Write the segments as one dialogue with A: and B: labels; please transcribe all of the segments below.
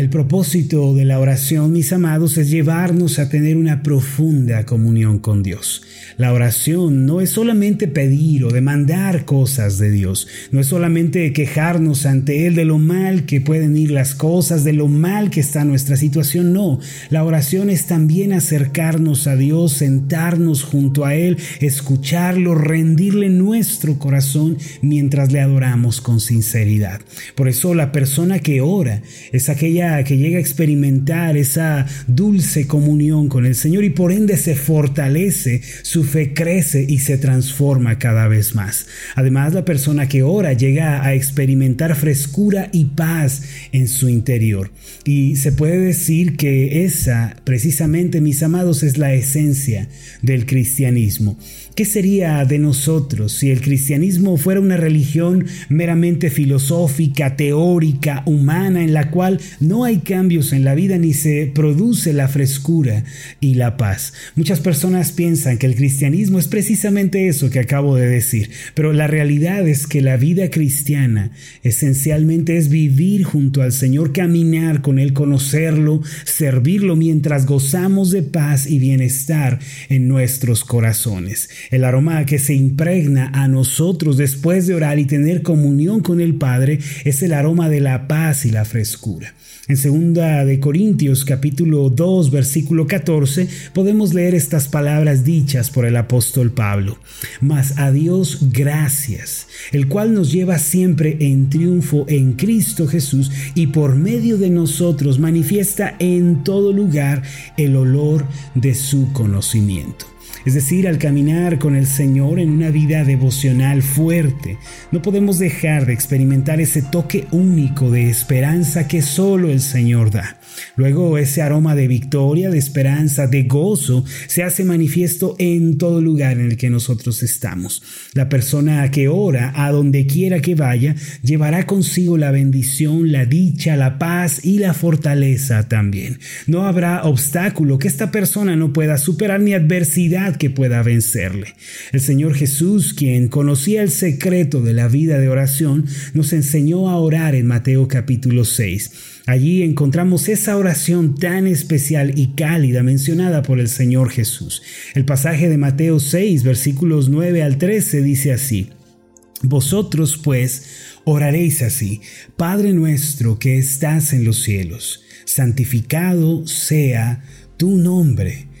A: El propósito de la oración, mis amados, es llevarnos a tener una profunda comunión con Dios. La oración no es solamente pedir o demandar cosas de Dios, no es solamente quejarnos ante Él de lo mal que pueden ir las cosas, de lo mal que está nuestra situación, no. La oración es también acercarnos a Dios, sentarnos junto a Él, escucharlo, rendirle nuestro corazón mientras le adoramos con sinceridad. Por eso la persona que ora es aquella que llega a experimentar esa dulce comunión con el Señor y por ende se fortalece su fe crece y se transforma cada vez más. Además, la persona que ora llega a experimentar frescura y paz en su interior. Y se puede decir que esa, precisamente, mis amados, es la esencia del cristianismo. ¿Qué sería de nosotros si el cristianismo fuera una religión meramente filosófica, teórica, humana, en la cual no hay cambios en la vida ni se produce la frescura y la paz? Muchas personas piensan que el cristianismo es precisamente eso que acabo de decir, pero la realidad es que la vida cristiana esencialmente es vivir junto al Señor, caminar con Él, conocerlo, servirlo mientras gozamos de paz y bienestar en nuestros corazones. El aroma que se impregna a nosotros después de orar y tener comunión con el Padre es el aroma de la paz y la frescura. En segunda de Corintios capítulo 2 versículo 14 podemos leer estas palabras dichas por el apóstol Pablo. Mas a Dios gracias, el cual nos lleva siempre en triunfo en Cristo Jesús y por medio de nosotros manifiesta en todo lugar el olor de su conocimiento. Es decir, al caminar con el Señor en una vida devocional fuerte, no podemos dejar de experimentar ese toque único de esperanza que solo el Señor da. Luego ese aroma de victoria, de esperanza, de gozo se hace manifiesto en todo lugar en el que nosotros estamos. La persona que ora, a donde quiera que vaya, llevará consigo la bendición, la dicha, la paz y la fortaleza también. No habrá obstáculo que esta persona no pueda superar ni adversidad que pueda vencerle. El Señor Jesús, quien conocía el secreto de la vida de oración, nos enseñó a orar en Mateo capítulo 6. Allí encontramos esa oración tan especial y cálida mencionada por el Señor Jesús. El pasaje de Mateo 6, versículos 9 al 13 dice así. Vosotros pues oraréis así, Padre nuestro que estás en los cielos, santificado sea tu nombre,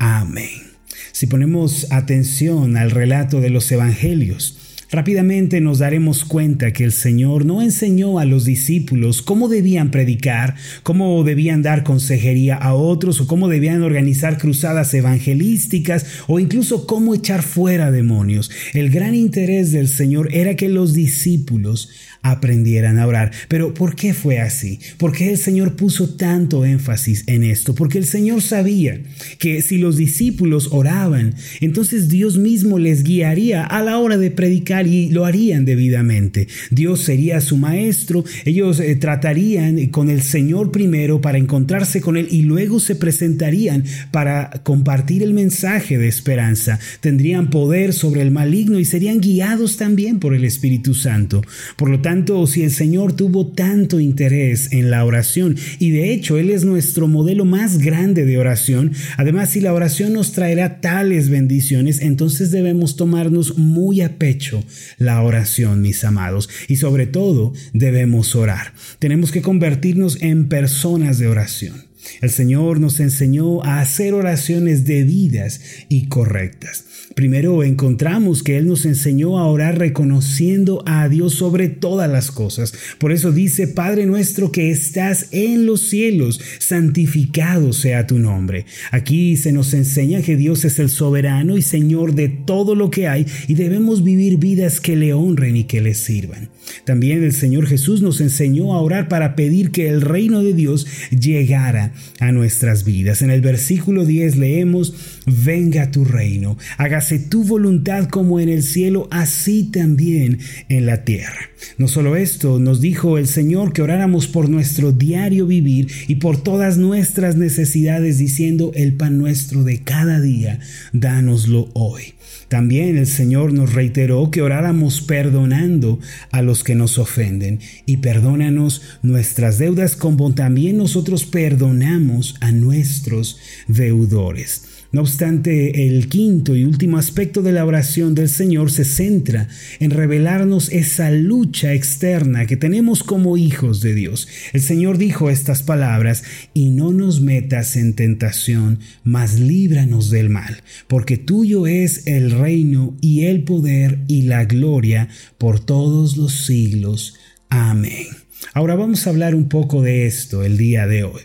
A: Amén. Si ponemos atención al relato de los evangelios, Rápidamente nos daremos cuenta que el Señor no enseñó a los discípulos cómo debían predicar, cómo debían dar consejería a otros o cómo debían organizar cruzadas evangelísticas o incluso cómo echar fuera demonios. El gran interés del Señor era que los discípulos aprendieran a orar. Pero ¿por qué fue así? ¿Por qué el Señor puso tanto énfasis en esto? Porque el Señor sabía que si los discípulos oraban, entonces Dios mismo les guiaría a la hora de predicar y lo harían debidamente. Dios sería su maestro, ellos eh, tratarían con el Señor primero para encontrarse con Él y luego se presentarían para compartir el mensaje de esperanza. Tendrían poder sobre el maligno y serían guiados también por el Espíritu Santo. Por lo tanto, tanto, si el Señor tuvo tanto interés en la oración, y de hecho Él es nuestro modelo más grande de oración, además si la oración nos traerá tales bendiciones, entonces debemos tomarnos muy a pecho la oración, mis amados, y sobre todo debemos orar. Tenemos que convertirnos en personas de oración. El Señor nos enseñó a hacer oraciones debidas y correctas. Primero encontramos que Él nos enseñó a orar reconociendo a Dios sobre todas las cosas. Por eso dice, Padre nuestro que estás en los cielos, santificado sea tu nombre. Aquí se nos enseña que Dios es el soberano y Señor de todo lo que hay y debemos vivir vidas que le honren y que le sirvan. También el Señor Jesús nos enseñó a orar para pedir que el reino de Dios llegara a nuestras vidas. En el versículo 10 leemos, venga tu reino, hágase tu voluntad como en el cielo, así también en la tierra. No solo esto, nos dijo el Señor que oráramos por nuestro diario vivir y por todas nuestras necesidades, diciendo, el pan nuestro de cada día, dánoslo hoy. También el Señor nos reiteró que oráramos perdonando a los que nos ofenden y perdónanos nuestras deudas como también nosotros perdonamos a nuestros deudores. No obstante, el quinto y último aspecto de la oración del Señor se centra en revelarnos esa lucha externa que tenemos como hijos de Dios. El Señor dijo estas palabras, y no nos metas en tentación, mas líbranos del mal, porque tuyo es el reino y el poder y la gloria por todos los siglos. Amén. Ahora vamos a hablar un poco de esto el día de hoy.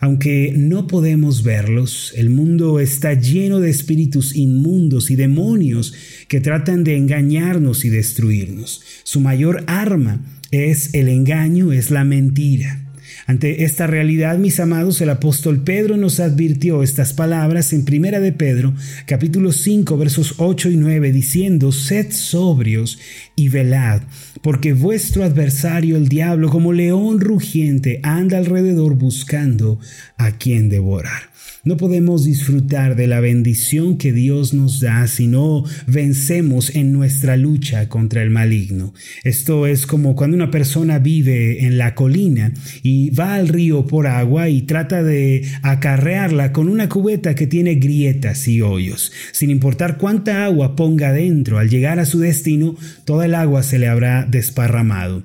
A: Aunque no podemos verlos, el mundo está lleno de espíritus inmundos y demonios que tratan de engañarnos y destruirnos. Su mayor arma es el engaño, es la mentira. Ante esta realidad, mis amados, el apóstol Pedro nos advirtió estas palabras en Primera de Pedro, capítulo 5, versos 8 y 9, diciendo, sed sobrios y velad, porque vuestro adversario el diablo, como león rugiente, anda alrededor buscando a quien devorar. No podemos disfrutar de la bendición que Dios nos da si no vencemos en nuestra lucha contra el maligno. Esto es como cuando una persona vive en la colina y va al río por agua y trata de acarrearla con una cubeta que tiene grietas y hoyos. Sin importar cuánta agua ponga dentro, al llegar a su destino, toda el agua se le habrá desparramado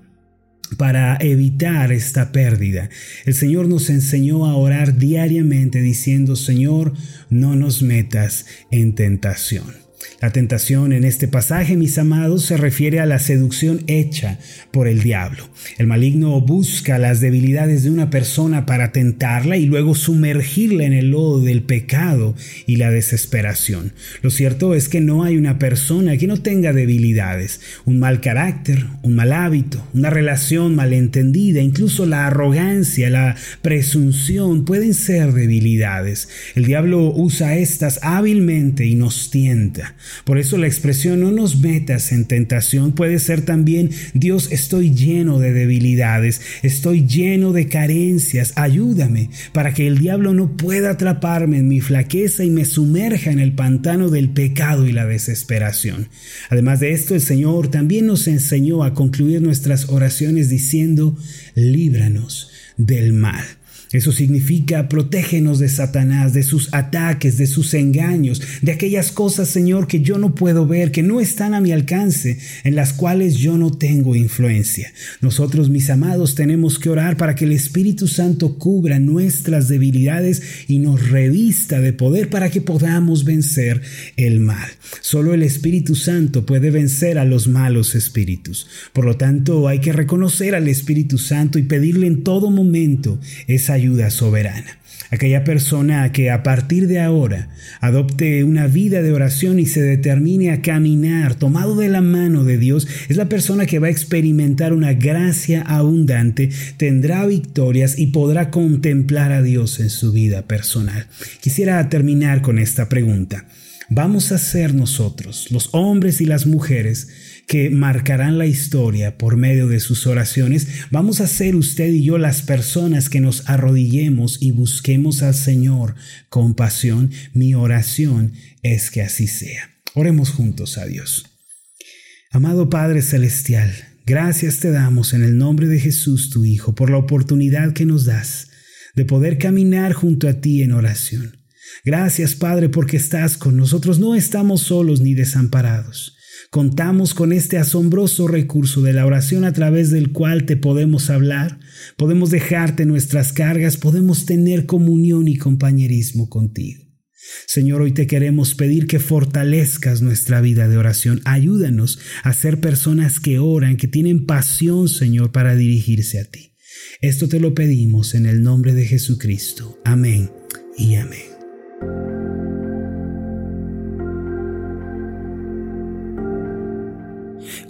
A: para evitar esta pérdida. El Señor nos enseñó a orar diariamente diciendo, Señor, no nos metas en tentación. La tentación en este pasaje, mis amados, se refiere a la seducción hecha por el diablo. El maligno busca las debilidades de una persona para tentarla y luego sumergirla en el lodo del pecado y la desesperación. Lo cierto es que no hay una persona que no tenga debilidades. Un mal carácter, un mal hábito, una relación malentendida, incluso la arrogancia, la presunción pueden ser debilidades. El diablo usa estas hábilmente y nos tienta. Por eso la expresión no nos metas en tentación puede ser también Dios estoy lleno de debilidades, estoy lleno de carencias, ayúdame para que el diablo no pueda atraparme en mi flaqueza y me sumerja en el pantano del pecado y la desesperación. Además de esto, el Señor también nos enseñó a concluir nuestras oraciones diciendo, líbranos del mal. Eso significa protégenos de Satanás, de sus ataques, de sus engaños, de aquellas cosas, Señor, que yo no puedo ver, que no están a mi alcance, en las cuales yo no tengo influencia. Nosotros, mis amados, tenemos que orar para que el Espíritu Santo cubra nuestras debilidades y nos revista de poder para que podamos vencer el mal. Solo el Espíritu Santo puede vencer a los malos espíritus. Por lo tanto, hay que reconocer al Espíritu Santo y pedirle en todo momento esa ayuda ayuda soberana. Aquella persona que a partir de ahora adopte una vida de oración y se determine a caminar tomado de la mano de Dios, es la persona que va a experimentar una gracia abundante, tendrá victorias y podrá contemplar a Dios en su vida personal. Quisiera terminar con esta pregunta. ¿Vamos a ser nosotros, los hombres y las mujeres, que marcarán la historia por medio de sus oraciones, vamos a ser usted y yo las personas que nos arrodillemos y busquemos al Señor con pasión. Mi oración es que así sea. Oremos juntos a Dios. Amado Padre Celestial, gracias te damos en el nombre de Jesús tu Hijo por la oportunidad que nos das de poder caminar junto a ti en oración. Gracias Padre porque estás con nosotros, no estamos solos ni desamparados. Contamos con este asombroso recurso de la oración a través del cual te podemos hablar, podemos dejarte nuestras cargas, podemos tener comunión y compañerismo contigo. Señor, hoy te queremos pedir que fortalezcas nuestra vida de oración. Ayúdanos a ser personas que oran, que tienen pasión, Señor, para dirigirse a ti. Esto te lo pedimos en el nombre de Jesucristo. Amén y amén.